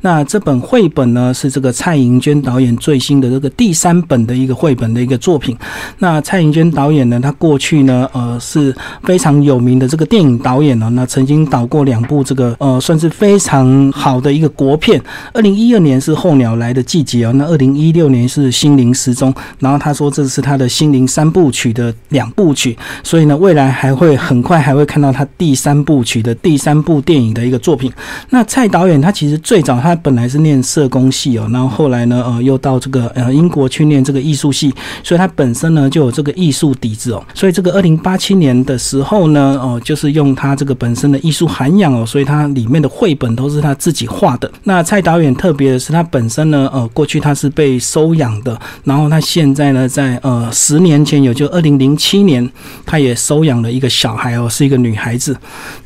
那这本绘本呢，是这个蔡盈娟导演最新的这个第三本的一个绘本的一个作品。那蔡盈娟导演呢，他过去呢，呃，是非常有名的这个电影导演呢，那曾经导过两部这个呃，算是非常好的一个国片。二零一二年是《候鸟来的季节》哦，那二零一六年是《心灵失踪》。然后他说这是他的心灵三部曲的两部曲，所以呢，未来还会很快还会看到他第三部曲的第三部电影的一个作品。那蔡导演他其实最早他本来是念社工系哦，然后后来呢，呃，又到这个呃英国去念这个艺术系，所以他本身呢就有这个艺术底子哦。所以这个二零八七年的时候呢，哦，就是用他这个本身的艺术涵养哦，所以他里面的绘本都是他自己画的。那蔡导演特别的是，他本身呢，呃，过去他是被收养的，然后他现在呢，在呃十年前有就二零零七年，他也收养了一个小孩哦，是一个女孩子，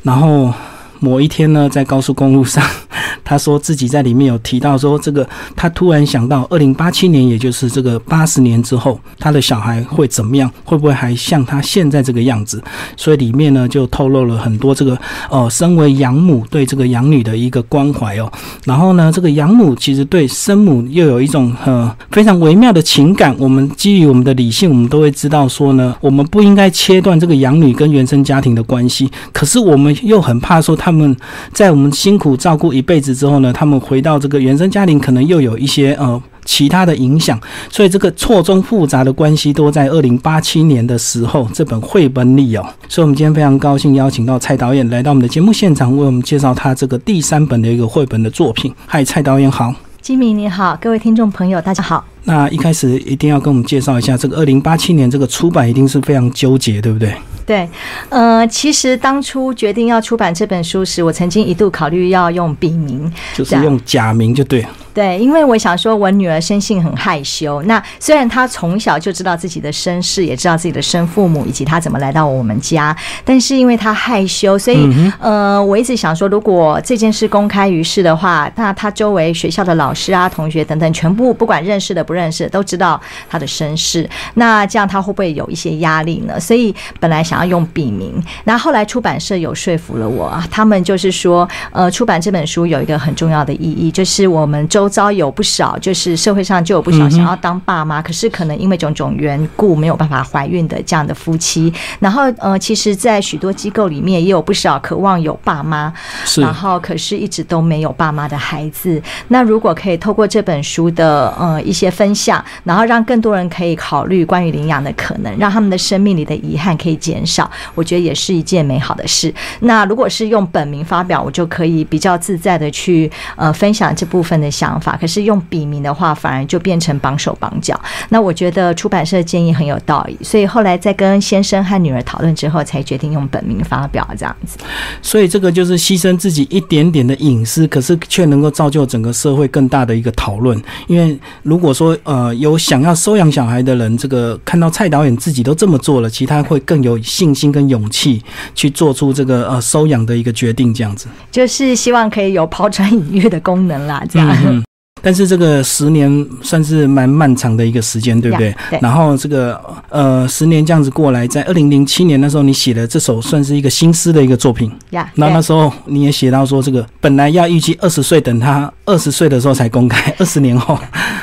然后。某一天呢，在高速公路上，他说自己在里面有提到说，这个他突然想到，二零八七年，也就是这个八十年之后，他的小孩会怎么样？会不会还像他现在这个样子？所以里面呢，就透露了很多这个呃，身为养母对这个养女的一个关怀哦。然后呢，这个养母其实对生母又有一种呃非常微妙的情感。我们基于我们的理性，我们都会知道说呢，我们不应该切断这个养女跟原生家庭的关系。可是我们又很怕说他。他们在我们辛苦照顾一辈子之后呢，他们回到这个原生家庭，可能又有一些呃其他的影响，所以这个错综复杂的关系都在二零八七年的时候这本绘本里哦。所以，我们今天非常高兴邀请到蔡导演来到我们的节目现场，为我们介绍他这个第三本的一个绘本的作品。嗨，蔡导演好，金明你好，各位听众朋友大家好。那一开始一定要跟我们介绍一下，这个二零八七年这个出版一定是非常纠结，对不对？对，呃，其实当初决定要出版这本书时，我曾经一度考虑要用笔名，就是用假名就对。对，因为我想说，我女儿生性很害羞。那虽然她从小就知道自己的身世，也知道自己的生父母以及她怎么来到我们家，但是因为她害羞，所以呃，我一直想说，如果这件事公开于世的话，那她周围学校的老师啊、同学等等，全部不管认识的不认识，都知道他的身世。那这样他会不会有一些压力呢？所以本来想要用笔名，那后来出版社有说服了我，他们就是说，呃，出版这本书有一个很重要的意义，就是我们周。遭有不少，就是社会上就有不少想要当爸妈，可是可能因为种种缘故没有办法怀孕的这样的夫妻。然后呃，其实，在许多机构里面也有不少渴望有爸妈，然后可是一直都没有爸妈的孩子。那如果可以透过这本书的呃一些分享，然后让更多人可以考虑关于领养的可能，让他们的生命里的遗憾可以减少，我觉得也是一件美好的事。那如果是用本名发表，我就可以比较自在的去呃分享这部分的想。法可是用笔名的话，反而就变成绑手绑脚。那我觉得出版社建议很有道理，所以后来在跟先生和女儿讨论之后，才决定用本名发表这样子。所以这个就是牺牲自己一点点的隐私，可是却能够造就整个社会更大的一个讨论。因为如果说呃有想要收养小孩的人，这个看到蔡导演自己都这么做了，其他会更有信心跟勇气去做出这个呃收养的一个决定。这样子就是希望可以有抛砖引玉的功能啦，这样。但是这个十年算是蛮漫长的一个时间，对不对？然后这个呃，十年这样子过来，在二零零七年那时候，你写的这首算是一个新诗的一个作品。呀，那那时候你也写到说，这个本来要预计二十岁，等他二十岁的时候才公开，二十年后。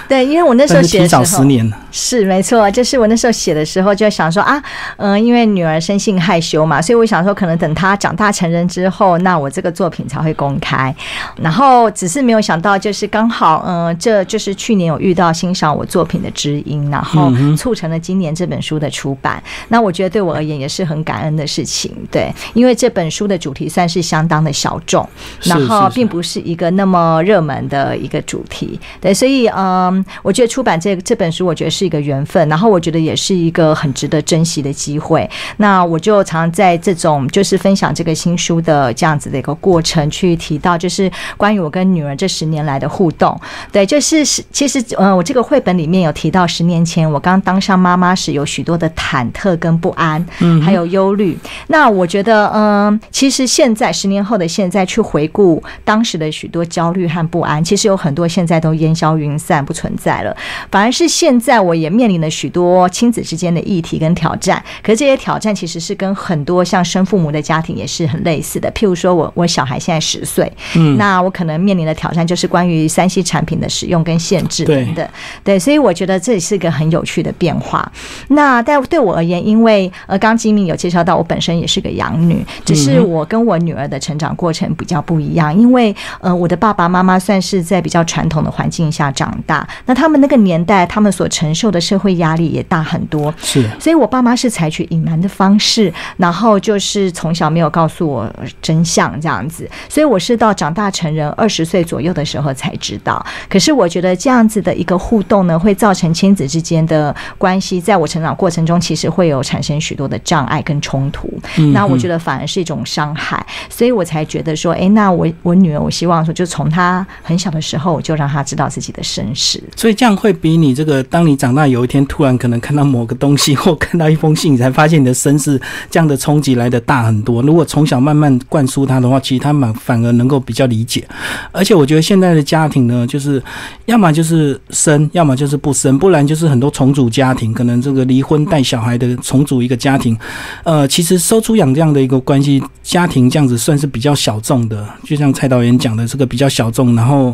对，因为我那时候写提早十年是没错，就是我那时候写的时候就想说啊，嗯，因为女儿生性害羞嘛，所以我想说，可能等她长大成人之后，那我这个作品才会公开。然后只是没有想到，就是刚好。嗯，这就是去年有遇到欣赏我作品的知音，然后促成了今年这本书的出版。那我觉得对我而言也是很感恩的事情，对，因为这本书的主题算是相当的小众，然后并不是一个那么热门的一个主题，对，所以嗯，我觉得出版这这本书，我觉得是一个缘分，然后我觉得也是一个很值得珍惜的机会。那我就常在这种就是分享这个新书的这样子的一个过程，去提到就是关于我跟女儿这十年来的互动。对，就是是，其实，呃，我这个绘本里面有提到，十年前我刚当上妈妈时，有许多的忐忑跟不安，嗯，还有忧虑。那我觉得，嗯，其实现在十年后的现在去回顾当时的许多焦虑和不安，其实有很多现在都烟消云散，不存在了。反而是现在，我也面临了许多亲子之间的议题跟挑战。可是这些挑战其实是跟很多像生父母的家庭也是很类似的。譬如说我我小孩现在十岁，嗯，那我可能面临的挑战就是关于三 C 产品的使用跟限制等等。对，所以我觉得这也是个很有趣的变化。那但对我而言，因为呃，刚吉敏有介绍到，我本身也是个养女，只是我跟我女儿的成长过程比较不一样。因为呃，我的爸爸妈妈算是在比较传统的环境下长大，那他们那个年代，他们所承受的社会压力也大很多。是，所以我爸妈是采取隐瞒的方式，然后就是从小没有告诉我真相这样子。所以我是到长大成人二十岁左右的时候才知道。可是我觉得这样子的一个互动呢，会造成亲子之间的关系，在我成长过程中，其实会有产生许多的障碍跟冲突。那我觉得反而是一种伤害，所以我才觉得说，哎，那我我女儿，我希望说，就从她很小的时候，我就让她知道自己的身世。所以这样会比你这个，当你长长大有一天突然可能看到某个东西，或看到一封信，你才发现你的身世，这样的冲击来的大很多。如果从小慢慢灌输他的话，其实他们反而能够比较理解。而且我觉得现在的家庭呢，就是要么就是生，要么就是不生，不然就是很多重组家庭，可能这个离婚带小孩的重组一个家庭。呃，其实收出养这样的一个关系家庭，这样子算是比较小众的。就像蔡导演讲的，这个比较小众，然后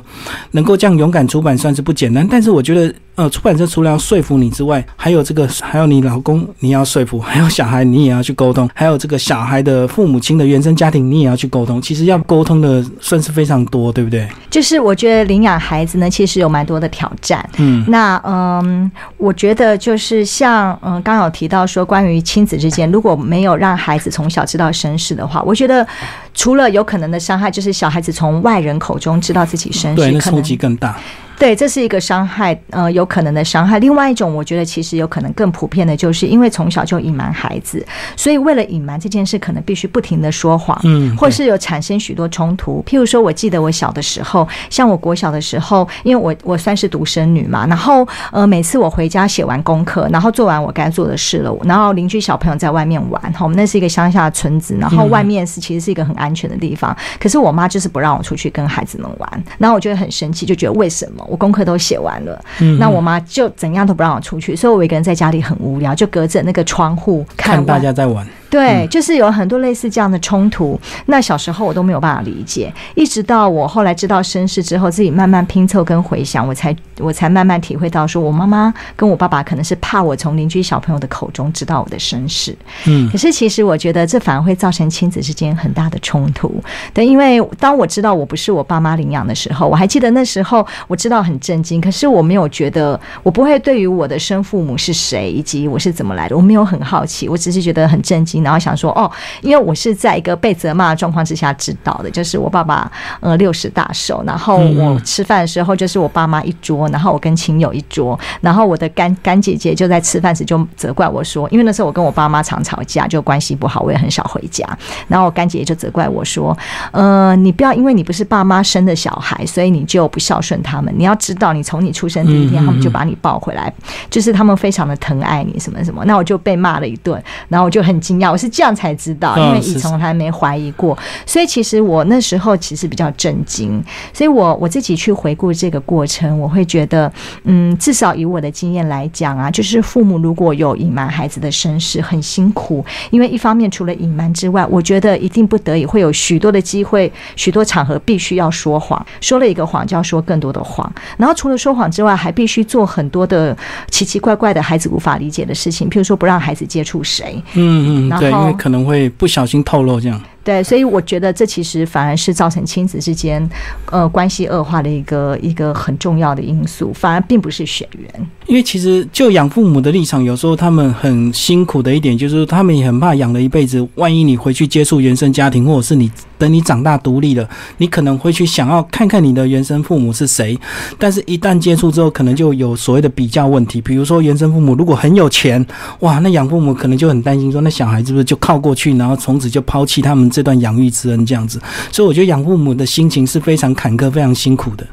能够这样勇敢出版，算是不简单。但是我觉得。呃，出版社除了要说服你之外，还有这个，还有你老公你要说服，还有小孩你也要去沟通，还有这个小孩的父母亲的原生家庭你也要去沟通。其实要沟通的算是非常多，对不对？就是我觉得领养孩子呢，其实有蛮多的挑战。嗯，那嗯，我觉得就是像嗯，刚有提到说，关于亲子之间，如果没有让孩子从小知道身世的话，我觉得除了有可能的伤害，就是小孩子从外人口中知道自己身世，对，那冲击更大。对，这是一个伤害，呃，有可能的伤害。另外一种，我觉得其实有可能更普遍的，就是因为从小就隐瞒孩子，所以为了隐瞒这件事，可能必须不停的说谎，嗯，或是有产生许多冲突。譬如说，我记得我小的时候，像我国小的时候，因为我我算是独生女嘛，然后呃，每次我回家写完功课，然后做完我该做的事了，然后邻居小朋友在外面玩，哈，我们那是一个乡下的村子，然后外面是其实是一个很安全的地方，可是我妈就是不让我出去跟孩子们玩，然后我觉得很生气，就觉得为什么？我功课都写完了，那我妈就怎样都不让我出去，所以我一个人在家里很无聊，就隔着那个窗户看大家在玩。对，就是有很多类似这样的冲突。那小时候我都没有办法理解，一直到我后来知道身世之后，自己慢慢拼凑跟回想，我才我才慢慢体会到，说我妈妈跟我爸爸可能是怕我从邻居小朋友的口中知道我的身世。嗯，可是其实我觉得这反而会造成亲子之间很大的冲突。对，因为当我知道我不是我爸妈领养的时候，我还记得那时候我知道很震惊，可是我没有觉得，我不会对于我的生父母是谁以及我是怎么来的，我没有很好奇，我只是觉得很震惊。然后想说哦，因为我是在一个被责骂的状况之下知道的，就是我爸爸呃六十大寿，然后我吃饭的时候就是我爸妈一桌，然后我跟亲友一桌，然后我的干干姐姐就在吃饭时就责怪我说，因为那时候我跟我爸妈常吵架，就关系不好，我也很少回家，然后我干姐姐就责怪我说，呃，你不要因为你不是爸妈生的小孩，所以你就不孝顺他们，你要知道，你从你出生第一天，他们就把你抱回来，就是他们非常的疼爱你，什么什么，那我就被骂了一顿，然后我就很惊讶。我是这样才知道，因为以从来没怀疑过，所以其实我那时候其实比较震惊。所以我我自己去回顾这个过程，我会觉得，嗯，至少以我的经验来讲啊，就是父母如果有隐瞒孩子的身世，很辛苦。因为一方面除了隐瞒之外，我觉得一定不得已会有许多的机会，许多场合必须要说谎。说了一个谎，就要说更多的谎。然后除了说谎之外，还必须做很多的奇奇怪怪的孩子无法理解的事情，譬如说不让孩子接触谁。嗯嗯。对，因为可能会不小心透露这样。对，所以我觉得这其实反而是造成亲子之间呃关系恶化的一个一个很重要的因素，反而并不是血缘。因为其实就养父母的立场，有时候他们很辛苦的一点，就是他们也很怕养了一辈子，万一你回去接触原生家庭，或者是你等你长大独立了，你可能会去想要看看你的原生父母是谁，但是一旦接触之后，可能就有所谓的比较问题。比如说原生父母如果很有钱，哇，那养父母可能就很担心说，那小孩是不是就靠过去，然后从此就抛弃他们这段养育之恩这样子。所以我觉得养父母的心情是非常坎坷、非常辛苦的。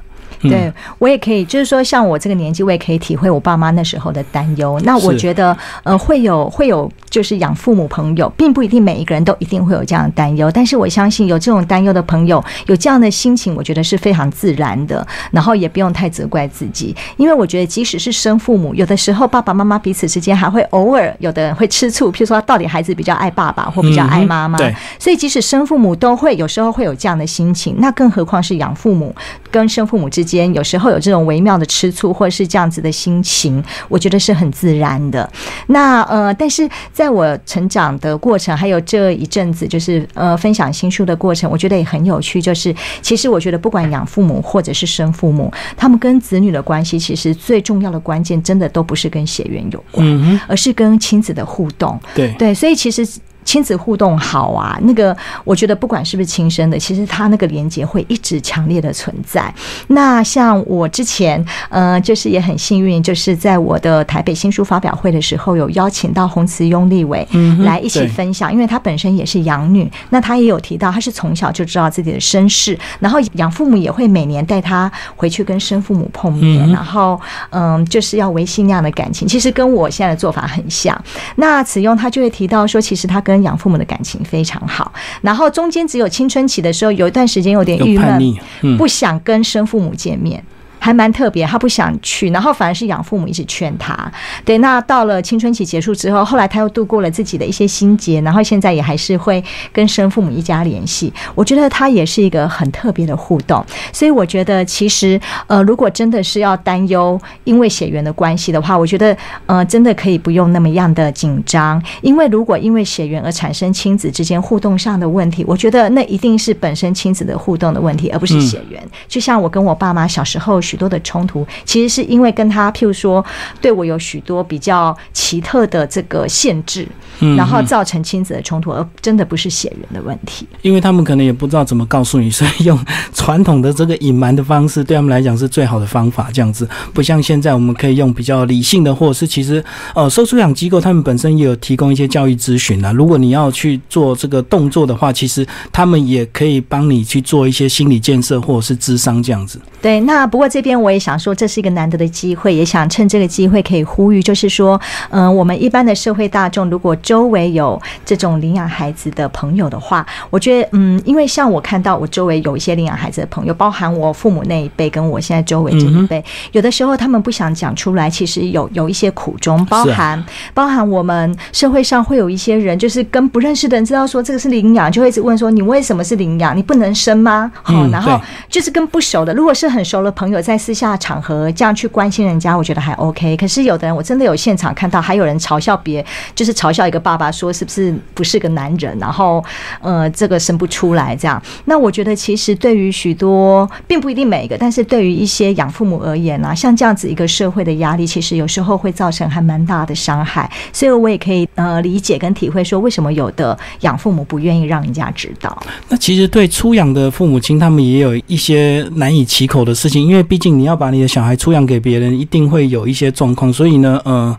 对我也可以，就是说像我这个年纪，我也可以体会我爸妈那时候的担忧。那我觉得，呃，会有会有，就是养父母朋友，并不一定每一个人都一定会有这样的担忧。但是我相信，有这种担忧的朋友，有这样的心情，我觉得是非常自然的。然后也不用太责怪自己，因为我觉得，即使是生父母，有的时候爸爸妈妈彼此之间还会偶尔，有的人会吃醋，譬如说，到底孩子比较爱爸爸或比较爱妈妈。对。所以，即使生父母都会有时候会有这样的心情，那更何况是养父母跟生父母之间，有时候有这种微妙的吃醋，或者是这样子的心情，我觉得是很自然的。那呃，但是在我成长的过程，还有这一阵子，就是呃分享新书的过程，我觉得也很有趣。就是其实我觉得，不管养父母或者是生父母，他们跟子女的关系，其实最重要的关键，真的都不是跟血缘有关，而是跟亲子的互动。对对，所以其实。亲子互动好啊，那个我觉得不管是不是亲生的，其实他那个连接会一直强烈的存在。那像我之前，呃，就是也很幸运，就是在我的台北新书发表会的时候，有邀请到洪慈庸立伟来一起分享，因为他本身也是养女，那他也有提到，他是从小就知道自己的身世，然后养父母也会每年带他回去跟生父母碰面，然后嗯，就是要维系那样的感情，其实跟我现在的做法很像。那慈庸他就会提到说，其实他跟养父母的感情非常好，然后中间只有青春期的时候，有一段时间有点郁闷，不想跟生父母见面。还蛮特别，他不想去，然后反而是养父母一直劝他。对，那到了青春期结束之后，后来他又度过了自己的一些心结，然后现在也还是会跟生父母一家联系。我觉得他也是一个很特别的互动，所以我觉得其实呃，如果真的是要担忧因为血缘的关系的话，我觉得呃，真的可以不用那么样的紧张，因为如果因为血缘而产生亲子之间互动上的问题，我觉得那一定是本身亲子的互动的问题，而不是血缘。就像我跟我爸妈小时候。许多的冲突，其实是因为跟他，譬如说，对我有许多比较奇特的这个限制，然后造成亲子的冲突，而真的不是血缘的问题。因为他们可能也不知道怎么告诉你，所以用传统的这个隐瞒的方式，对他们来讲是最好的方法。这样子，不像现在我们可以用比较理性的，或者是其实呃，收出养机构他们本身也有提供一些教育咨询啊。如果你要去做这个动作的话，其实他们也可以帮你去做一些心理建设，或者是智商这样子。对，那不过这。这边我也想说，这是一个难得的机会，也想趁这个机会可以呼吁，就是说，嗯，我们一般的社会大众，如果周围有这种领养孩子的朋友的话，我觉得，嗯，因为像我看到我周围有一些领养孩子的朋友，包含我父母那一辈，跟我现在周围这一辈，有的时候他们不想讲出来，其实有有一些苦衷，包含包含我们社会上会有一些人，就是跟不认识的人知道说这个是领养，就会一直问说你为什么是领养？你不能生吗？好，然后就是跟不熟的，如果是很熟的朋友。在私下场合这样去关心人家，我觉得还 OK。可是有的人，我真的有现场看到，还有人嘲笑别，就是嘲笑一个爸爸，说是不是不是个男人，然后呃，这个生不出来这样。那我觉得其实对于许多，并不一定每一个，但是对于一些养父母而言啊，像这样子一个社会的压力，其实有时候会造成还蛮大的伤害。所以我也可以呃理解跟体会，说为什么有的养父母不愿意让人家知道。那其实对出养的父母亲，他们也有一些难以启口的事情，因为毕竟你要把你的小孩出养给别人，一定会有一些状况，所以呢，呃，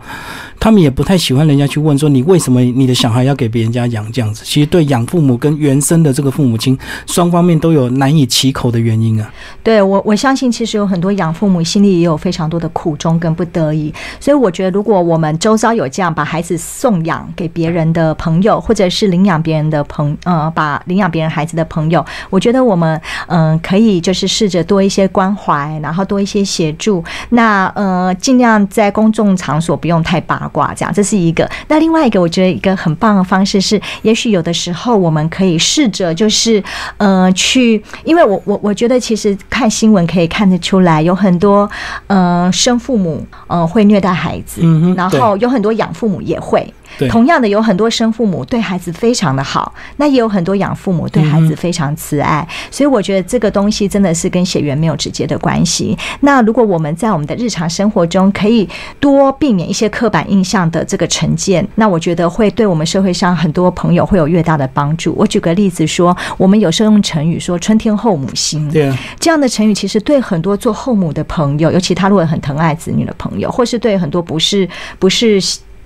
他们也不太喜欢人家去问说你为什么你的小孩要给别人家养这样子。其实对养父母跟原生的这个父母亲双方面都有难以启口的原因啊。对我，我相信其实有很多养父母心里也有非常多的苦衷跟不得已，所以我觉得如果我们周遭有这样把孩子送养给别人的朋友，或者是领养别人的朋呃，把领养别人孩子的朋友，我觉得我们嗯可以就是试着多一些关怀，然后多一些协助。那呃，尽量在公众场所不用太八卦，这样这是一个。那另外一个，我觉得一个很棒的方式是，也许有的时候我们可以试着就是呃去，因为我我我觉得其实看新闻可以看得出来，有很多呃生父母呃会虐待孩子，然后有很多养父母也会。同样的，有很多生父母对孩子非常的好，那也有很多养父母对孩子非常慈爱，所以我觉得这个东西真的是跟血缘没有直接的关系。那如果我们在我们的日常生活中可以多避免一些刻板印象的这个成见，那我觉得会对我们社会上很多朋友会有越大的帮助。我举个例子说，我们有时候用成语说“春天后母心”，对这样的成语，其实对很多做后母的朋友，尤其他如果很疼爱子女的朋友，或是对很多不是不是。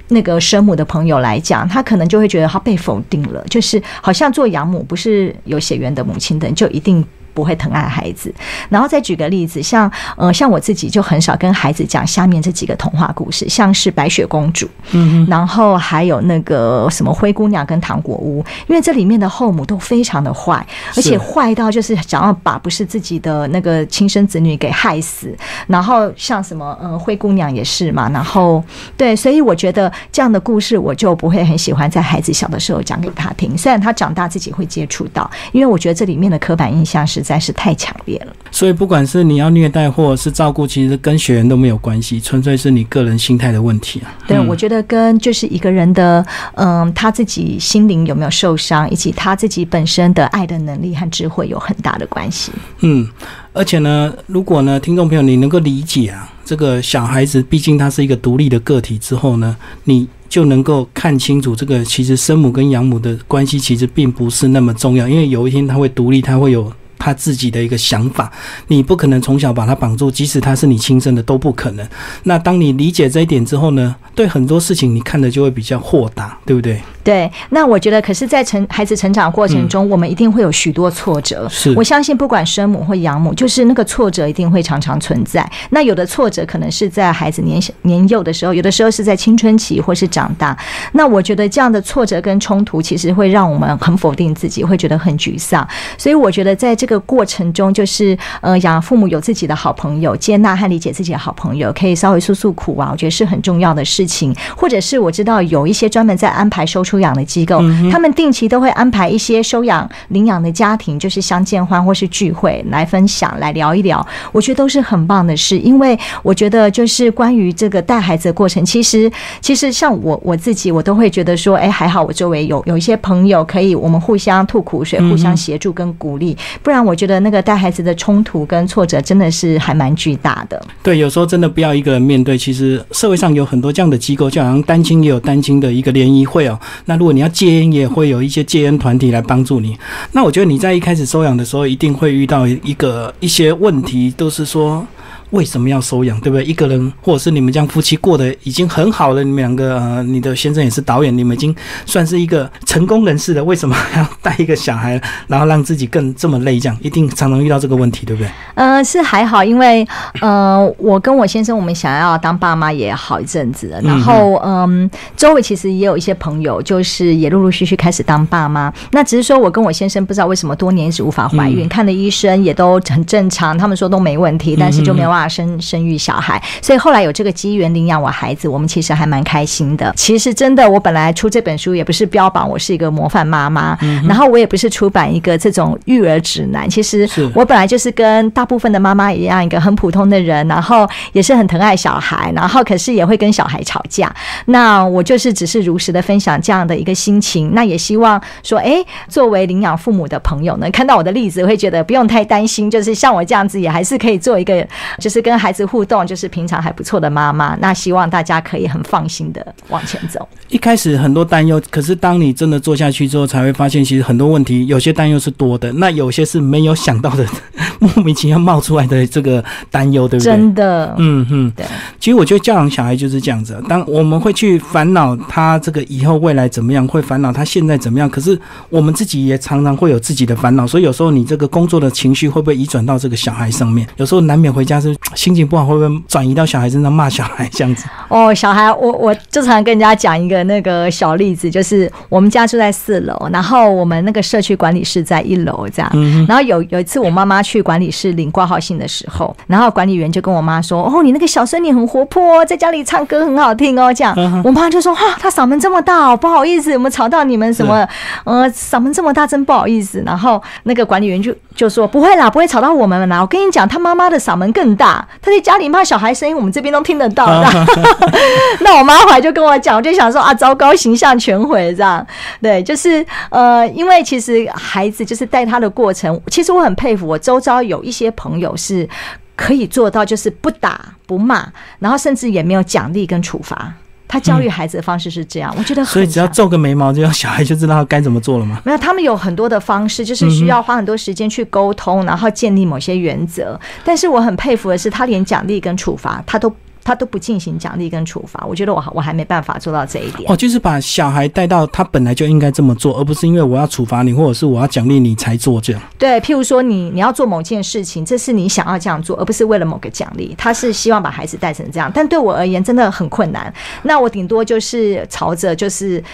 那个生母的朋友来讲，他可能就会觉得他被否定了，就是好像做养母不是有血缘的母亲的就一定不会疼爱孩子。然后再举个例子，像呃，像我自己就很少跟孩子讲下面这几个童话故事，像是白雪公主，嗯，然后还有那个什么灰姑娘跟糖果屋，因为这里面的后母都非常的坏，而且坏到就是想要把不是自己的那个亲生子女给害死。然后像什么呃灰姑娘也是嘛，然后对，所以我觉得这样的故事我就不会很喜欢在孩子小的时候讲给他听，虽然他长大自己会接触到，因为我觉得这里面的刻板印象实在是太强烈了。所以不管是你要虐待或者是照顾，其实跟血缘都没有关系，纯粹是你个人心态的问题啊。对，我觉得跟就是一个人的嗯他自己心灵有没有受伤，以及他自己本身的爱的能力和智慧有很大的关系。嗯，而且呢，如果呢，听众朋友你能够理解啊，这个小孩子毕竟他是一个独立的个体之后呢，你就能够看清楚这个其实生母跟养母的关系其实并不是那么重要，因为有一天他会独立，他会有。他自己的一个想法，你不可能从小把他绑住，即使他是你亲生的都不可能。那当你理解这一点之后呢，对很多事情你看的就会比较豁达，对不对？对，那我觉得，可是，在成孩子成长过程中，我们一定会有许多挫折。是，我相信，不管生母或养母，就是那个挫折一定会常常存在。那有的挫折可能是在孩子年年幼的时候，有的时候是在青春期或是长大。那我觉得这样的挫折跟冲突，其实会让我们很否定自己，会觉得很沮丧。所以，我觉得在这个过程中，就是呃，养父母有自己的好朋友，接纳和理解自己的好朋友，可以稍微诉诉苦啊，我觉得是很重要的事情。或者是我知道有一些专门在安排收出养的机构，他们定期都会安排一些收养领养的家庭，就是相见欢或是聚会来分享、来聊一聊，我觉得都是很棒的事。因为我觉得就是关于这个带孩子的过程，其实其实像我我自己，我都会觉得说，哎，还好我周围有有一些朋友可以我们互相吐苦水、互相协助跟鼓励，不然但我觉得那个带孩子的冲突跟挫折真的是还蛮巨大的。对，有时候真的不要一个人面对。其实社会上有很多这样的机构，就好像单亲也有单亲的一个联谊会哦。那如果你要戒烟，也会有一些戒烟团体来帮助你。那我觉得你在一开始收养的时候，一定会遇到一个一些问题，都是说。为什么要收养，对不对？一个人，或者是你们这样夫妻过得已经很好了，你们两个，呃，你的先生也是导演，你们已经算是一个成功人士了，为什么还要带一个小孩，然后让自己更这么累？这样一定常常遇到这个问题，对不对？呃，是还好，因为呃，我跟我先生，我们想要当爸妈也好一阵子了，然后嗯，周围其实也有一些朋友，就是也陆陆续续开始当爸妈。那只是说我跟我先生不知道为什么多年一直无法怀孕，看的医生也都很正常，他们说都没问题，但是就没有办法。生生育小孩，所以后来有这个机缘领养我孩子，我们其实还蛮开心的。其实真的，我本来出这本书也不是标榜我是一个模范妈妈，然后我也不是出版一个这种育儿指南。其实我本来就是跟大部分的妈妈一样，一个很普通的人，然后也是很疼爱小孩，然后可是也会跟小孩吵架。那我就是只是如实的分享这样的一个心情。那也希望说，哎，作为领养父母的朋友呢，看到我的例子会觉得不用太担心，就是像我这样子也还是可以做一个，就是。跟孩子互动，就是平常还不错的妈妈。那希望大家可以很放心的往前走。一开始很多担忧，可是当你真的做下去之后，才会发现其实很多问题，有些担忧是多的，那有些是没有想到的，莫名其妙冒出来的这个担忧，对不对？真的，嗯嗯，对。其实我觉得教养小孩就是这样子，当我们会去烦恼他这个以后未来怎么样，会烦恼他现在怎么样，可是我们自己也常常会有自己的烦恼，所以有时候你这个工作的情绪会不会移转到这个小孩上面？有时候难免回家是。心情不好会不会转移到小孩身上骂小孩这样子？哦，小孩，我我就常跟人家讲一个那个小例子，就是我们家住在四楼，然后我们那个社区管理室在一楼这样。然后有有一次我妈妈去管理室领挂号信的时候，然后管理员就跟我妈说：“哦，你那个小孙女很活泼，在家里唱歌很好听哦。”这样，我妈就说：“哈，她嗓门这么大，不好意思，有没有吵到你们什么？呃，嗓门这么大，真不好意思。”然后那个管理员就就说：“不会啦，不会吵到我们啦。我跟你讲，她妈妈的嗓门更大。”他在家里骂小孩声音，我们这边都听得到的。那我妈后来就跟我讲，我就想说啊，糟糕，形象全毁这样。对，就是呃，因为其实孩子就是带他的过程，其实我很佩服，我周遭有一些朋友是可以做到，就是不打不骂，然后甚至也没有奖励跟处罚。他教育孩子的方式是这样，我觉得所以只要皱个眉毛，就让小孩就知道该怎么做了吗？没有，他们有很多的方式，就是需要花很多时间去沟通，然后建立某些原则。但是我很佩服的是，他连奖励跟处罚他都。他都不进行奖励跟处罚，我觉得我我还没办法做到这一点。哦，就是把小孩带到他本来就应该这么做，而不是因为我要处罚你，或者是我要奖励你才做这样。对，譬如说你你要做某件事情，这是你想要这样做，而不是为了某个奖励。他是希望把孩子带成这样，但对我而言真的很困难。那我顶多就是朝着就是。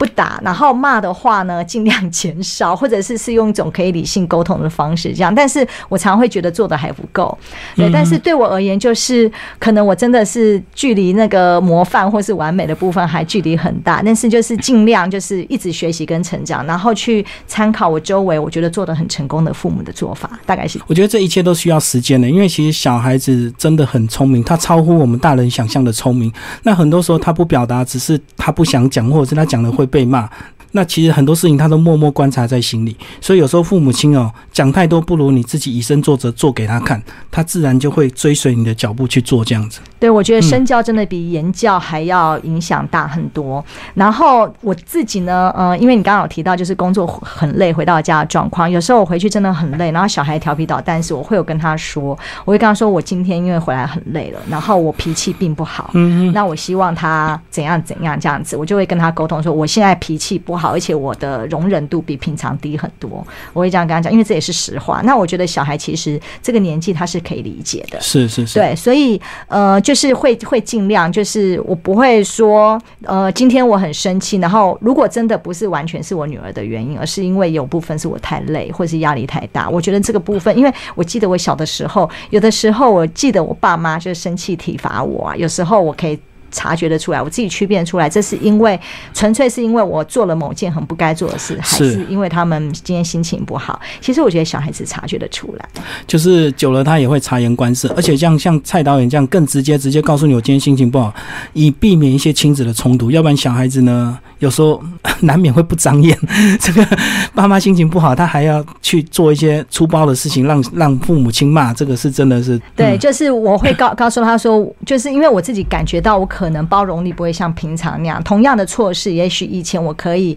不打，然后骂的话呢，尽量减少，或者是是用一种可以理性沟通的方式，这样。但是我常会觉得做的还不够，对。但是对我而言，就是可能我真的是距离那个模范或是完美的部分还距离很大。但是就是尽量就是一直学习跟成长，然后去参考我周围我觉得做的很成功的父母的做法，大概是。我觉得这一切都需要时间的，因为其实小孩子真的很聪明，他超乎我们大人想象的聪明。那很多时候他不表达，只是他不想讲，或者是他讲了会。被骂。那其实很多事情他都默默观察在心里，所以有时候父母亲哦讲太多，不如你自己以身作则做给他看，他自然就会追随你的脚步去做这样子。对，我觉得身教真的比言教还要影响大很多。然后我自己呢，呃，因为你刚刚有提到就是工作很累，回到家的状况，有时候我回去真的很累，然后小孩调皮捣蛋时，我会有跟他说，我会跟他说，我今天因为回来很累了，然后我脾气并不好，嗯嗯，那我希望他怎样怎样这样子，我就会跟他沟通说，我现在脾气不好。好，而且我的容忍度比平常低很多，我会这样跟他讲，因为这也是实话。那我觉得小孩其实这个年纪他是可以理解的，是是是，对，所以呃，就是会会尽量，就是我不会说呃，今天我很生气，然后如果真的不是完全是我女儿的原因，而是因为有部分是我太累或是压力太大，我觉得这个部分，因为我记得我小的时候，有的时候我记得我爸妈就生气体罚我啊，有时候我可以。察觉得出来，我自己区辨出来，这是因为纯粹是因为我做了某件很不该做的事，还是因为他们今天心情不好？其实我觉得小孩子察觉得出来，就是久了他也会察言观色，而且像像蔡导演这样更直接，直接告诉你我今天心情不好，以避免一些亲子的冲突。要不然小孩子呢，有时候难免会不长眼。这个爸妈心情不好，他还要去做一些粗暴的事情，让让父母亲骂，这个是真的是对。就是我会告告诉他说，就是因为我自己感觉到我可。可能包容力不会像平常那样，同样的错事，也许以前我可以。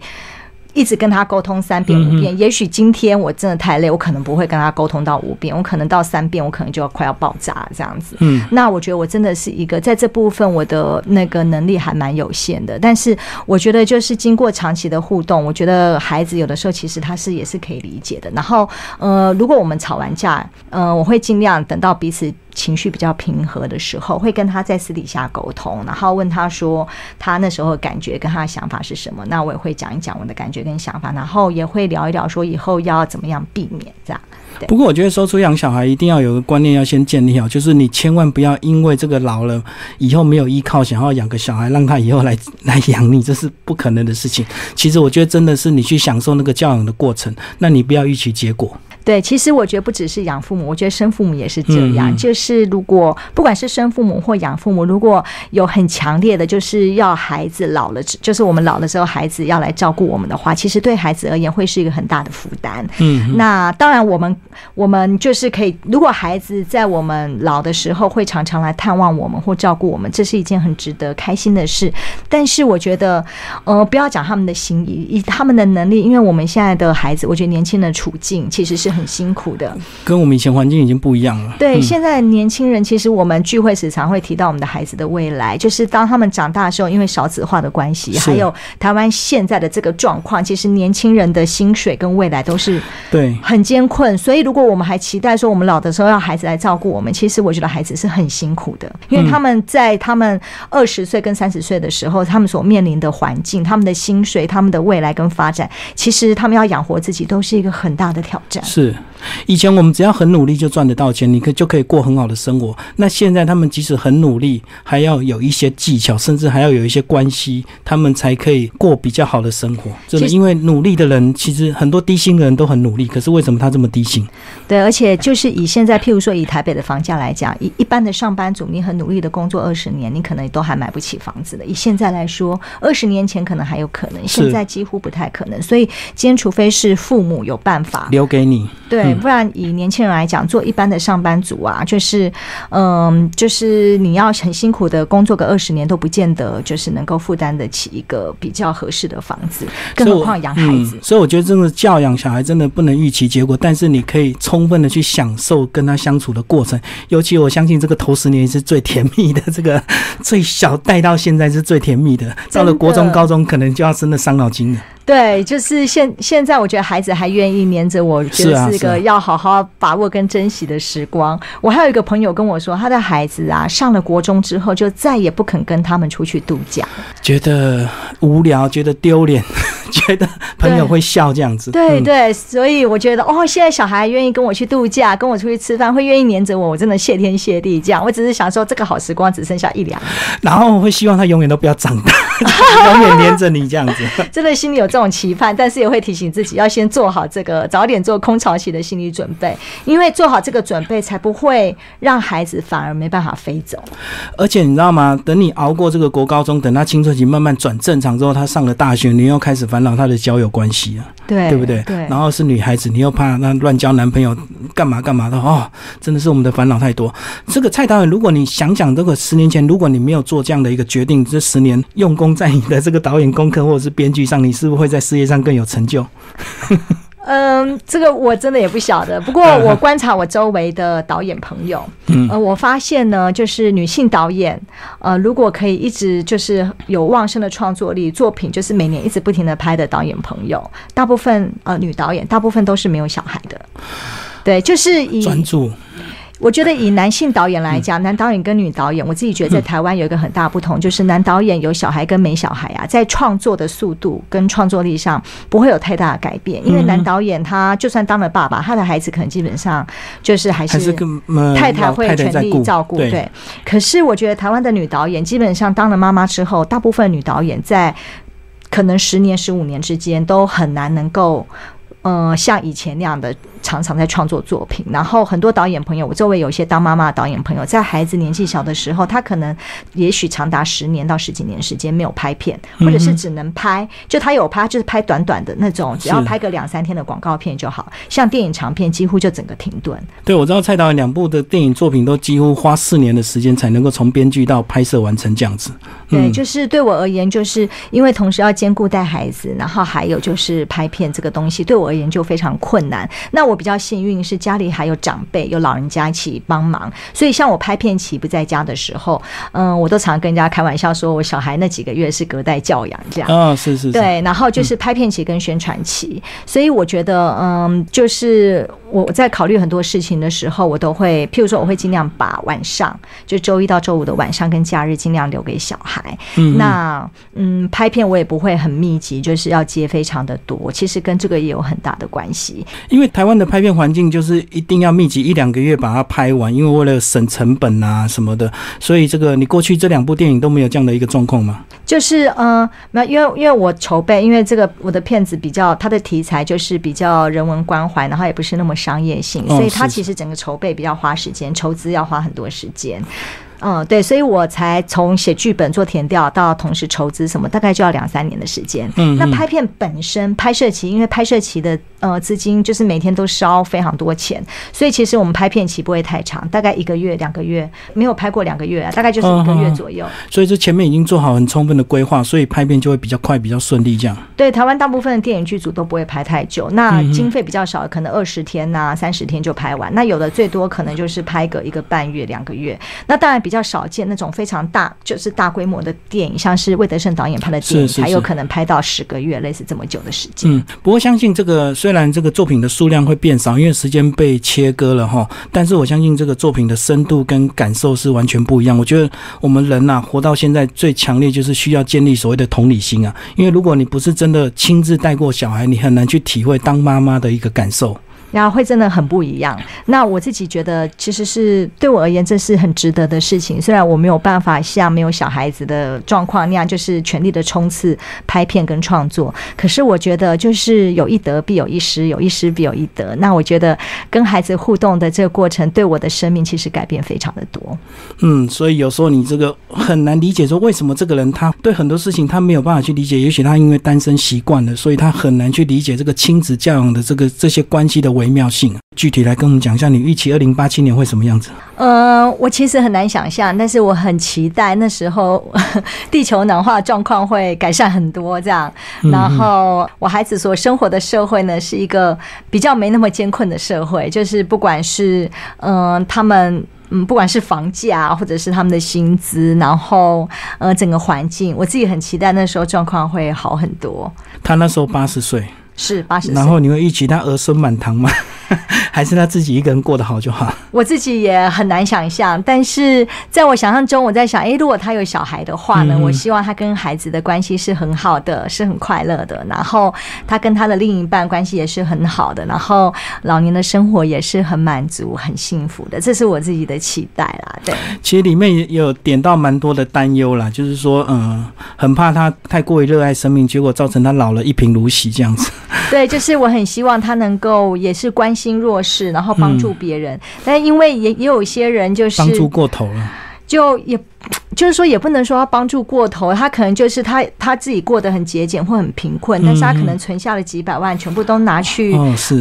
一直跟他沟通三遍五遍，也许今天我真的太累，我可能不会跟他沟通到五遍，我可能到三遍，我可能就要快要爆炸这样子。嗯，那我觉得我真的是一个在这部分我的那个能力还蛮有限的，但是我觉得就是经过长期的互动，我觉得孩子有的时候其实他是也是可以理解的。然后呃，如果我们吵完架，呃，我会尽量等到彼此情绪比较平和的时候，会跟他在私底下沟通，然后问他说他那时候感觉跟他的想法是什么，那我也会讲一讲我的感觉。跟想法，然后也会聊一聊，说以后要怎么样避免这样。不过，我觉得说出养小孩一定要有个观念，要先建立好，就是你千万不要因为这个老了以后没有依靠，想要养个小孩，让他以后来 来养你，这是不可能的事情。其实，我觉得真的是你去享受那个教养的过程，那你不要预期结果。对，其实我觉得不只是养父母，我觉得生父母也是这样。就是如果不管是生父母或养父母，如果有很强烈的，就是要孩子老了，就是我们老了之后，孩子要来照顾我们的话，其实对孩子而言会是一个很大的负担。嗯，那当然，我们我们就是可以，如果孩子在我们老的时候会常常来探望我们或照顾我们，这是一件很值得开心的事。但是我觉得，呃，不要讲他们的心意，以他们的能力，因为我们现在的孩子，我觉得年轻的处境其实是。很辛苦的，跟我们以前环境已经不一样了。对，现在年轻人其实我们聚会时常会提到我们的孩子的未来，就是当他们长大的时候，因为少子化的关系，还有台湾现在的这个状况，其实年轻人的薪水跟未来都是对很艰困。所以如果我们还期待说我们老的时候要孩子来照顾我们，其实我觉得孩子是很辛苦的，因为他们在他们二十岁跟三十岁的时候，他们所面临的环境、他们的薪水、他们的未来跟发展，其实他们要养活自己都是一个很大的挑战。是。是，以前我们只要很努力就赚得到钱，你可就可以过很好的生活。那现在他们即使很努力，还要有一些技巧，甚至还要有一些关系，他们才可以过比较好的生活。真的，因为努力的人其实很多低薪的人都很努力，可是为什么他这么低薪？对，而且就是以现在，譬如说以台北的房价来讲，一一般的上班族，你很努力的工作二十年，你可能都还买不起房子的。以现在来说，二十年前可能还有可能，现在几乎不太可能。所以今天，除非是父母有办法留给你。对，不然以年轻人来讲，做一般的上班族啊，就是嗯，就是你要很辛苦的工作个二十年，都不见得就是能够负担得起一个比较合适的房子，更何况养孩子。所以我觉得，真的教养小孩真的不能预期结果，但是你可以充分的去享受跟他相处的过程。尤其我相信，这个头十年是最甜蜜的，这个 最小带到现在是最甜蜜的，到了国中、高中可能就要真的伤脑筋了。对，就是现现在，我觉得孩子还愿意黏着我，觉得是个要好好把握跟珍惜的时光。我还有一个朋友跟我说，他的孩子啊，上了国中之后，就再也不肯跟他们出去度假，觉得无聊，觉得丢脸。觉得朋友会笑这样子，对对，所以我觉得哦，现在小孩愿意跟我去度假，跟我出去吃饭，会愿意黏着我，我真的谢天谢地。这样，我只是想说，这个好时光只剩下一两年，然后我会希望他永远都不要长大，永远黏着你这样子。真的心里有这种期盼，但是也会提醒自己要先做好这个，早点做空巢期的心理准备，因为做好这个准备，才不会让孩子反而没办法飞走。而且你知道吗？等你熬过这个国高中，等他青春期慢慢转正常之后，他上了大学，你又开始烦。恼他的交友关系啊，对对不对？对。然后是女孩子，你又怕那乱交男朋友，干嘛干嘛的哦，真的是我们的烦恼太多。这个蔡导演，如果你想想这个十年前，如果你没有做这样的一个决定，这十年用功在你的这个导演功课或者是编剧上，你是不是会在事业上更有成就？嗯，这个我真的也不晓得。不过我观察我周围的导演朋友，呃，我发现呢，就是女性导演，呃，如果可以一直就是有旺盛的创作力，作品就是每年一直不停的拍的导演朋友，大部分呃女导演，大部分都是没有小孩的。对，就是以专注。我觉得以男性导演来讲，男导演跟女导演，我自己觉得在台湾有一个很大不同，就是男导演有小孩跟没小孩啊，在创作的速度跟创作力上不会有太大的改变，因为男导演他就算当了爸爸，他的孩子可能基本上就是还是太太会全力照顾。对，可是我觉得台湾的女导演基本上当了妈妈之后，大部分女导演在可能十年、十五年之间都很难能够。呃，像以前那样的常常在创作作品，然后很多导演朋友，我周围有一些当妈妈的导演朋友，在孩子年纪小的时候，他可能也许长达十年到十几年时间没有拍片，或者是只能拍，就他有拍，就是拍短短的那种，只要拍个两三天的广告片就好，像电影长片几乎就整个停顿。对，我知道蔡导演两部的电影作品都几乎花四年的时间才能够从编剧到拍摄完成这样子。对，就是对我而言，就是因为同时要兼顾带孩子，然后还有就是拍片这个东西，对我。研究非常困难，那我比较幸运是家里还有长辈，有老人家一起帮忙，所以像我拍片期不在家的时候，嗯，我都常跟人家开玩笑说，我小孩那几个月是隔代教养这样。啊，是是，对，然后就是拍片期跟宣传期，所以我觉得，嗯，就是我在考虑很多事情的时候，我都会，譬如说，我会尽量把晚上，就周一到周五的晚上跟假日尽量留给小孩。嗯，那嗯，拍片我也不会很密集，就是要接非常的多，其实跟这个也有很。大的关系，因为台湾的拍片环境就是一定要密集一两个月把它拍完，因为为了省成本啊什么的，所以这个你过去这两部电影都没有这样的一个状况吗？就是嗯，那因为因为我筹备，因为这个我的片子比较它的题材就是比较人文关怀，然后也不是那么商业性，所以它其实整个筹备比较花时间，筹资要花很多时间。嗯，对，所以我才从写剧本、做填调到同时筹资什么，大概就要两三年的时间。嗯，那拍片本身拍摄期，因为拍摄期的呃资金就是每天都烧非常多钱，所以其实我们拍片期不会太长，大概一个月、两个月，没有拍过两个月啊，大概就是一个月左右。所以这前面已经做好很充分的规划，所以拍片就会比较快、比较顺利。这样对，台湾大部分的电影剧组都不会拍太久，那经费比较少，可能二十天呐、三十天就拍完。那有的最多可能就是拍个一个半月、两个月。那当然比较少见那种非常大，就是大规模的电影，像是魏德胜导演拍的电影，才有可能拍到十个月，类似这么久的时间。嗯，不过相信这个虽然这个作品的数量会变少，因为时间被切割了哈，但是我相信这个作品的深度跟感受是完全不一样。我觉得我们人呐，活到现在最强烈就是需要建立所谓的同理心啊，因为如果你不是真的亲自带过小孩，你很难去体会当妈妈的一个感受。然后会真的很不一样。那我自己觉得，其实是对我而言，这是很值得的事情。虽然我没有办法像没有小孩子的状况那样，就是全力的冲刺拍片跟创作，可是我觉得，就是有一得必有一失，有一失必有一得。那我觉得跟孩子互动的这个过程，对我的生命其实改变非常的多。嗯，所以有时候你这个很难理解，说为什么这个人他对很多事情他没有办法去理解。也许他因为单身习惯了，所以他很难去理解这个亲子教养的这个这些关系的维。微妙性。具体来跟我们讲一下，你预期二零八七年会什么样子？呃，我其实很难想象，但是我很期待那时候 地球暖化状况会改善很多，这样。然后我孩子所生活的社会呢，是一个比较没那么艰困的社会，就是不管是嗯他们。嗯，不管是房价或者是他们的薪资，然后呃整个环境，我自己很期待那时候状况会好很多。他那时候八十岁，是八十，然后你会预期他儿孙满堂吗？还是他自己一个人过得好就好。我自己也很难想象，但是在我想象中，我在想，哎，如果他有小孩的话呢？我希望他跟孩子的关系是很好的，是很快乐的。然后他跟他的另一半关系也是很好的。然后老年的生活也是很满足、很幸福的。这是我自己的期待啦。对，其实里面也有点到蛮多的担忧啦，就是说，嗯，很怕他太过于热爱生命，结果造成他老了一贫如洗这样子。对，就是我很希望他能够也是关心弱势，然后帮助别人。但因为也也有一些人就是帮助过头了，就也。就是说，也不能说他帮助过头，他可能就是他他自己过得很节俭或很贫困，但是他可能存下了几百万，全部都拿去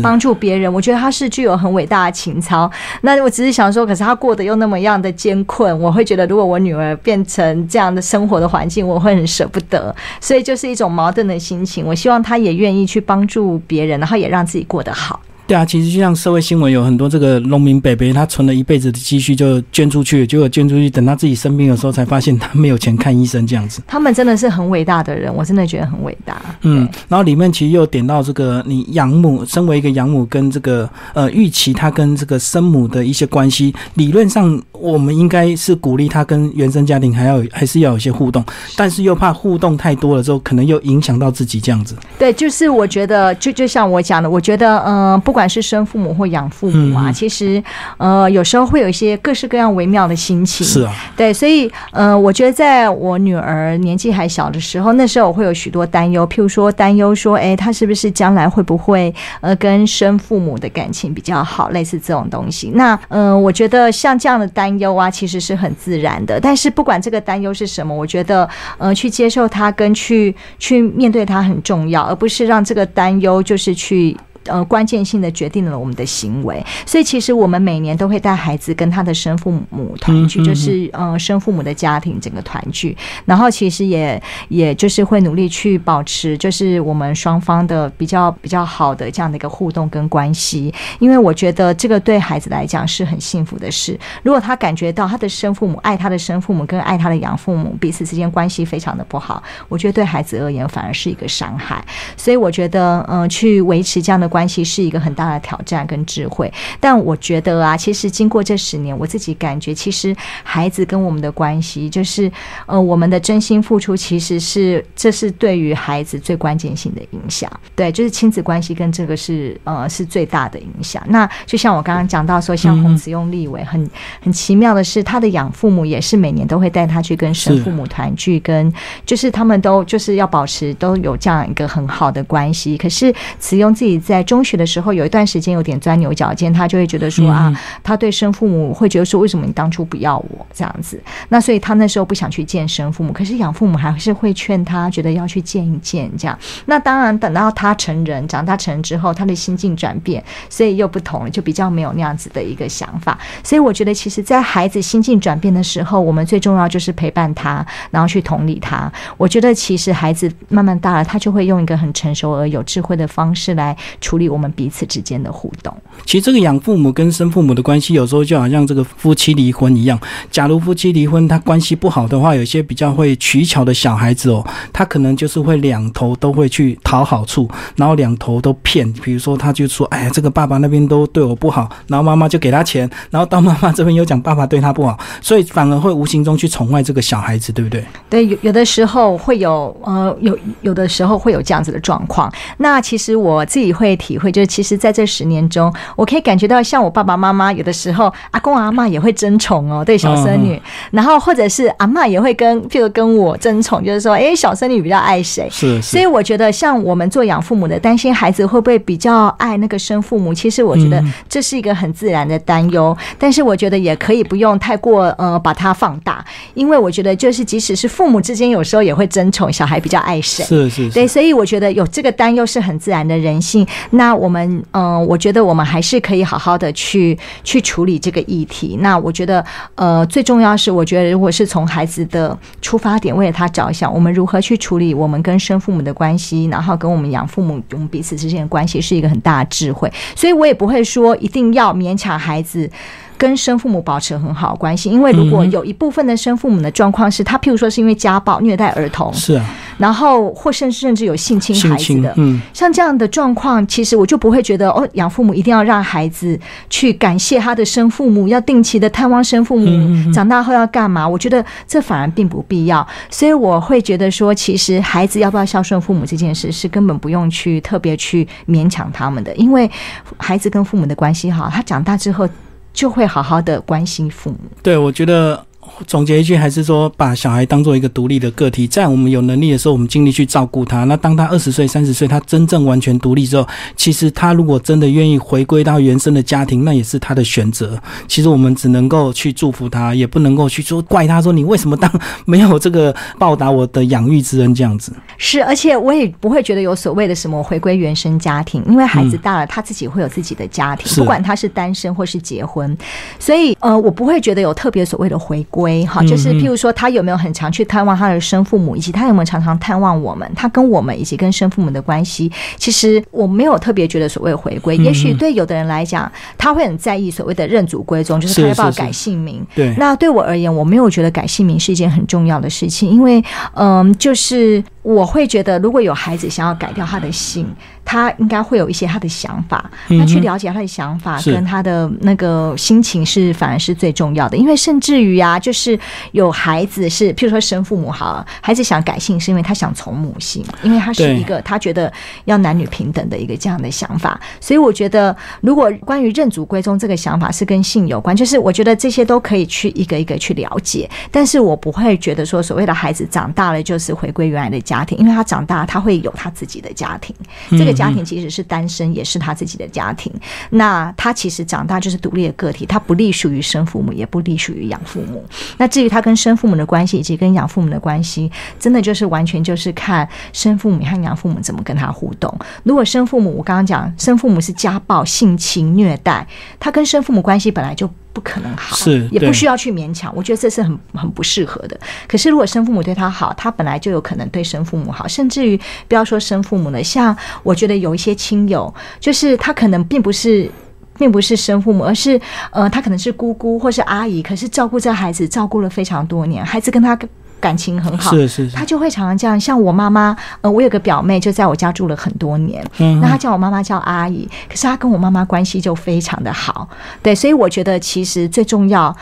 帮助别人。我觉得他是具有很伟大的情操。那我只是想说，可是他过得又那么样的艰困，我会觉得，如果我女儿变成这样的生活的环境，我会很舍不得。所以就是一种矛盾的心情。我希望他也愿意去帮助别人，然后也让自己过得好。对啊，其实就像社会新闻有很多这个农民伯伯，他存了一辈子的积蓄就捐出去，结果捐出去，等他自己生病的时候才发现他没有钱看医生这样子。他们真的是很伟大的人，我真的觉得很伟大。嗯，然后里面其实又点到这个，你养母身为一个养母，跟这个呃预期她跟这个生母的一些关系，理论上我们应该是鼓励他跟原生家庭还要还是要有一些互动，但是又怕互动太多了之后，可能又影响到自己这样子。对，就是我觉得就就像我讲的，我觉得嗯不。不管是生父母或养父母啊，其实呃有时候会有一些各式各样微妙的心情。是啊，对，所以呃，我觉得在我女儿年纪还小的时候，那时候我会有许多担忧，譬如说担忧说，哎，她是不是将来会不会呃跟生父母的感情比较好，类似这种东西。那嗯，我觉得像这样的担忧啊，其实是很自然的。但是不管这个担忧是什么，我觉得呃去接受它跟去去面对它很重要，而不是让这个担忧就是去。呃，关键性的决定了我们的行为，所以其实我们每年都会带孩子跟他的生父母团聚，就是呃生父母的家庭整个团聚，然后其实也也就是会努力去保持，就是我们双方的比较比较好的这样的一个互动跟关系，因为我觉得这个对孩子来讲是很幸福的事。如果他感觉到他的生父母爱他的生父母跟爱他的养父母彼此之间关系非常的不好，我觉得对孩子而言反而是一个伤害。所以我觉得，嗯，去维持这样的。关系是一个很大的挑战跟智慧，但我觉得啊，其实经过这十年，我自己感觉，其实孩子跟我们的关系，就是呃，我们的真心付出，其实是这是对于孩子最关键性的影响。对，就是亲子关系跟这个是呃是最大的影响。那就像我刚刚讲到说，像洪子用立伟，很很奇妙的是，他的养父母也是每年都会带他去跟生父母团聚，跟就是他们都就是要保持都有这样一个很好的关系。可是慈用自己在中学的时候有一段时间有点钻牛角尖，他就会觉得说啊，他对生父母会觉得说，为什么你当初不要我这样子？那所以他那时候不想去见生父母，可是养父母还是会劝他，觉得要去见一见这样。那当然等到他成人，长大成人之后，他的心境转变，所以又不同了，就比较没有那样子的一个想法。所以我觉得，其实，在孩子心境转变的时候，我们最重要就是陪伴他，然后去同理他。我觉得，其实孩子慢慢大了，他就会用一个很成熟而有智慧的方式来。处理我们彼此之间的互动。其实这个养父母跟生父母的关系，有时候就好像这个夫妻离婚一样。假如夫妻离婚，他关系不好的话，有些比较会取巧的小孩子哦，他可能就是会两头都会去讨好处，然后两头都骗。比如说，他就说：“哎呀，这个爸爸那边都对我不好。”然后妈妈就给他钱，然后到妈妈这边又讲爸爸对他不好，所以反而会无形中去宠坏这个小孩子，对不对？对，有有的时候会有，呃，有有的时候会有这样子的状况。那其实我自己会体会，就是其实在这十年中，我可以感觉到，像我爸爸妈妈有的时候，阿公阿妈也会争宠哦，对小孙女，然后或者是阿妈也会跟，譬如跟我争宠，就是说，哎，小孙女比较爱谁？是。所以我觉得，像我们做养父母的，担心孩子会不会比较爱那个生父母，其实我觉得这是一个很自然的担忧。但是我觉得也可以不用太过呃把它放大，因为我觉得就是即使是父母之间有时候也会争宠，小孩比较爱谁？是是。对，所以我觉得有这个担忧是很自然的人性。那我们嗯，我觉得我们还是可以好好的去去处理这个议题。那我觉得呃，最重要是，我觉得如果是从孩子的出发点为了他着想，我们如何去处理我们跟生父母的关系，然后跟我们养父母我们彼此之间的关系，是一个很大的智慧。所以我也不会说一定要勉强孩子。跟生父母保持很好关系，因为如果有一部分的生父母的状况是他，譬如说是因为家暴、虐待儿童，是啊，然后或甚甚至有性侵孩子的，嗯，像这样的状况，其实我就不会觉得哦，养父母一定要让孩子去感谢他的生父母，要定期的探望生父母，长大后要干嘛？我觉得这反而并不必要，所以我会觉得说，其实孩子要不要孝顺父母这件事，是根本不用去特别去勉强他们的，因为孩子跟父母的关系好，他长大之后。就会好好的关心父母。对，我觉得。总结一句，还是说把小孩当做一个独立的个体，在我们有能力的时候，我们尽力去照顾他。那当他二十岁、三十岁，他真正完全独立之后，其实他如果真的愿意回归到原生的家庭，那也是他的选择。其实我们只能够去祝福他，也不能够去说怪他，说你为什么当 没有这个报答我的养育之恩这样子。是，而且我也不会觉得有所谓的什么回归原生家庭，因为孩子大了，他自己会有自己的家庭，不管他是单身或是结婚，所以呃，我不会觉得有特别所谓的回归。归哈，就是譬如说，他有没有很常去探望他的生父母，以及他有没有常常探望我们？他跟我们以及跟生父母的关系，其实我没有特别觉得所谓回归。也许对有的人来讲，他会很在意所谓的认祖归宗，就是他要不要改姓名。对，那对我而言，我没有觉得改姓名是一件很重要的事情，因为嗯，就是我会觉得，如果有孩子想要改掉他的姓。他应该会有一些他的想法，他去了解他的想法跟他的那个心情是反而是最重要的。因为甚至于啊，就是有孩子是，譬如说生父母好，孩子想改姓是因为他想从母姓，因为他是一个他觉得要男女平等的一个这样的想法。所以我觉得，如果关于认祖归宗这个想法是跟姓有关，就是我觉得这些都可以去一个一个去了解。但是我不会觉得说所谓的孩子长大了就是回归原来的家庭，因为他长大他会有他自己的家庭，这个。家庭其实是单身，也是他自己的家庭。那他其实长大就是独立的个体，他不隶属于生父母，也不隶属于养父母。那至于他跟生父母的关系，以及跟养父母的关系，真的就是完全就是看生父母和养父母怎么跟他互动。如果生父母，我刚刚讲生父母是家暴、性侵、虐待，他跟生父母关系本来就。不可能好，是也不需要去勉强。我觉得这是很很不适合的。可是如果生父母对他好，他本来就有可能对生父母好，甚至于不要说生父母了，像我觉得有一些亲友，就是他可能并不是并不是生父母，而是呃，他可能是姑姑或是阿姨，可是照顾这孩子照顾了非常多年，孩子跟他。感情很好，是是，他就会常常这样。像我妈妈，呃，我有个表妹就在我家住了很多年，嗯，那她叫我妈妈叫阿姨，可是她跟我妈妈关系就非常的好，对，所以我觉得其实最重要，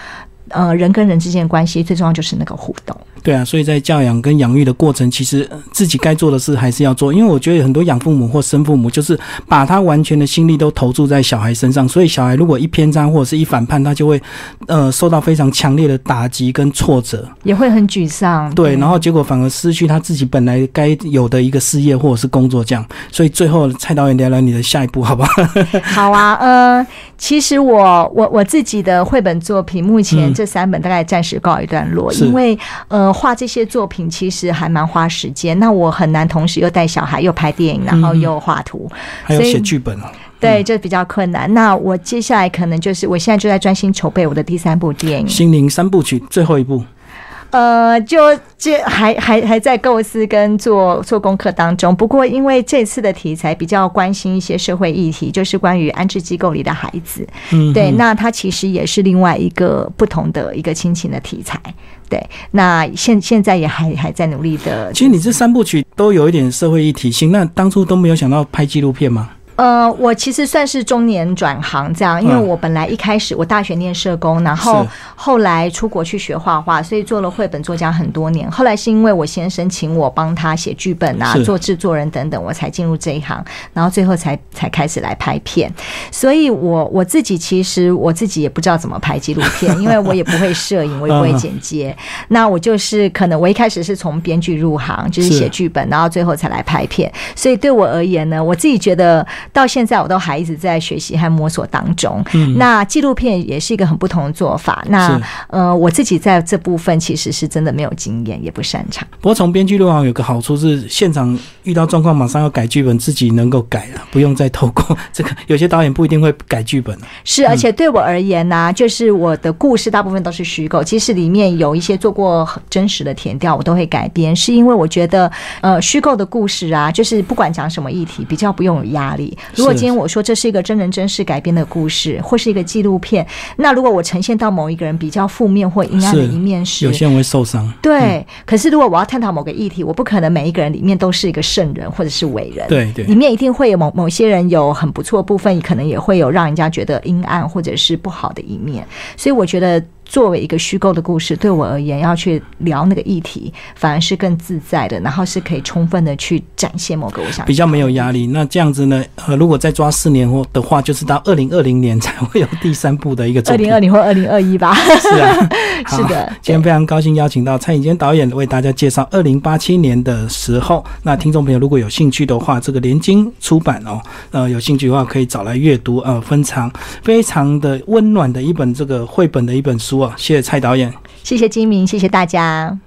呃，人跟人之间的关系最重要就是那个互动。对啊，所以在教养跟养育的过程，其实自己该做的事还是要做。因为我觉得很多养父母或生父母，就是把他完全的心力都投注在小孩身上，所以小孩如果一偏差或者是一反叛，他就会呃受到非常强烈的打击跟挫折，也会很沮丧。对，然后结果反而失去他自己本来该有的一个事业或者是工作这样。所以最后蔡导演聊聊你的下一步好不好？好啊，呃，其实我我我自己的绘本作品，目前这三本大概暂时告一段落，因为呃。画这些作品其实还蛮花时间，那我很难同时又带小孩又拍电影，然后又画图，还有写剧本啊。对，就比较困难。那我接下来可能就是，我现在就在专心筹备我的第三部电影《心灵三部曲》最后一部。呃，就这还还还在构思跟做做功课当中。不过，因为这次的题材比较关心一些社会议题，就是关于安置机构里的孩子。嗯，对，那它其实也是另外一个不同的一个亲情的题材。对，那现现在也还还在努力的。其实你这三部曲都有一点社会议题性，那当初都没有想到拍纪录片吗？呃，我其实算是中年转行这样，因为我本来一开始我大学念社工，然后后来出国去学画画，所以做了绘本作家很多年。后来是因为我先生请我帮他写剧本啊，做制作人等等，我才进入这一行，然后最后才才开始来拍片。所以我我自己其实我自己也不知道怎么拍纪录片，因为我也不会摄影，我也不会剪 接。那我就是可能我一开始是从编剧入行，就是写剧本，然后最后才来拍片。所以对我而言呢，我自己觉得。到现在我都还一直在学习和摸索当中。嗯那纪录片也是一个很不同的做法。那呃，我自己在这部分其实是真的没有经验，也不擅长。不过从编剧路上有个好处是，现场遇到状况马上要改剧本，自己能够改了，不用再透过这个。有些导演不一定会改剧本是，而且对我而言呢，就是我的故事大部分都是虚构，其实里面有一些做过真实的填调，我都会改编，是因为我觉得呃，虚构的故事啊，就是不管讲什么议题，比较不用有压力。如果今天我说这是一个真人真事改编的故事，或是一个纪录片，那如果我呈现到某一个人比较负面或阴暗的一面时，有些人会受伤。对，可是如果我要探讨某个议题，我不可能每一个人里面都是一个圣人或者是伟人。对对，里面一定会有某某些人有很不错部分，可能也会有让人家觉得阴暗或者是不好的一面，所以我觉得。作为一个虚构的故事，对我而言，要去聊那个议题，反而是更自在的，然后是可以充分的去展现某个我想比较没有压力。那这样子呢？呃，如果再抓四年后的话，就是到二零二零年才会有第三部的一个作品。二零二零或二零二一吧。是啊，是的。今天非常高兴邀请到蔡颖坚导演为大家介绍二零八七年的时候。那听众朋友如果有兴趣的话，这个联经出版哦，呃，有兴趣的话可以找来阅读。呃，分长非常的温暖的一本这个绘本的一本书啊。谢谢蔡导演。谢谢金明，谢谢大家。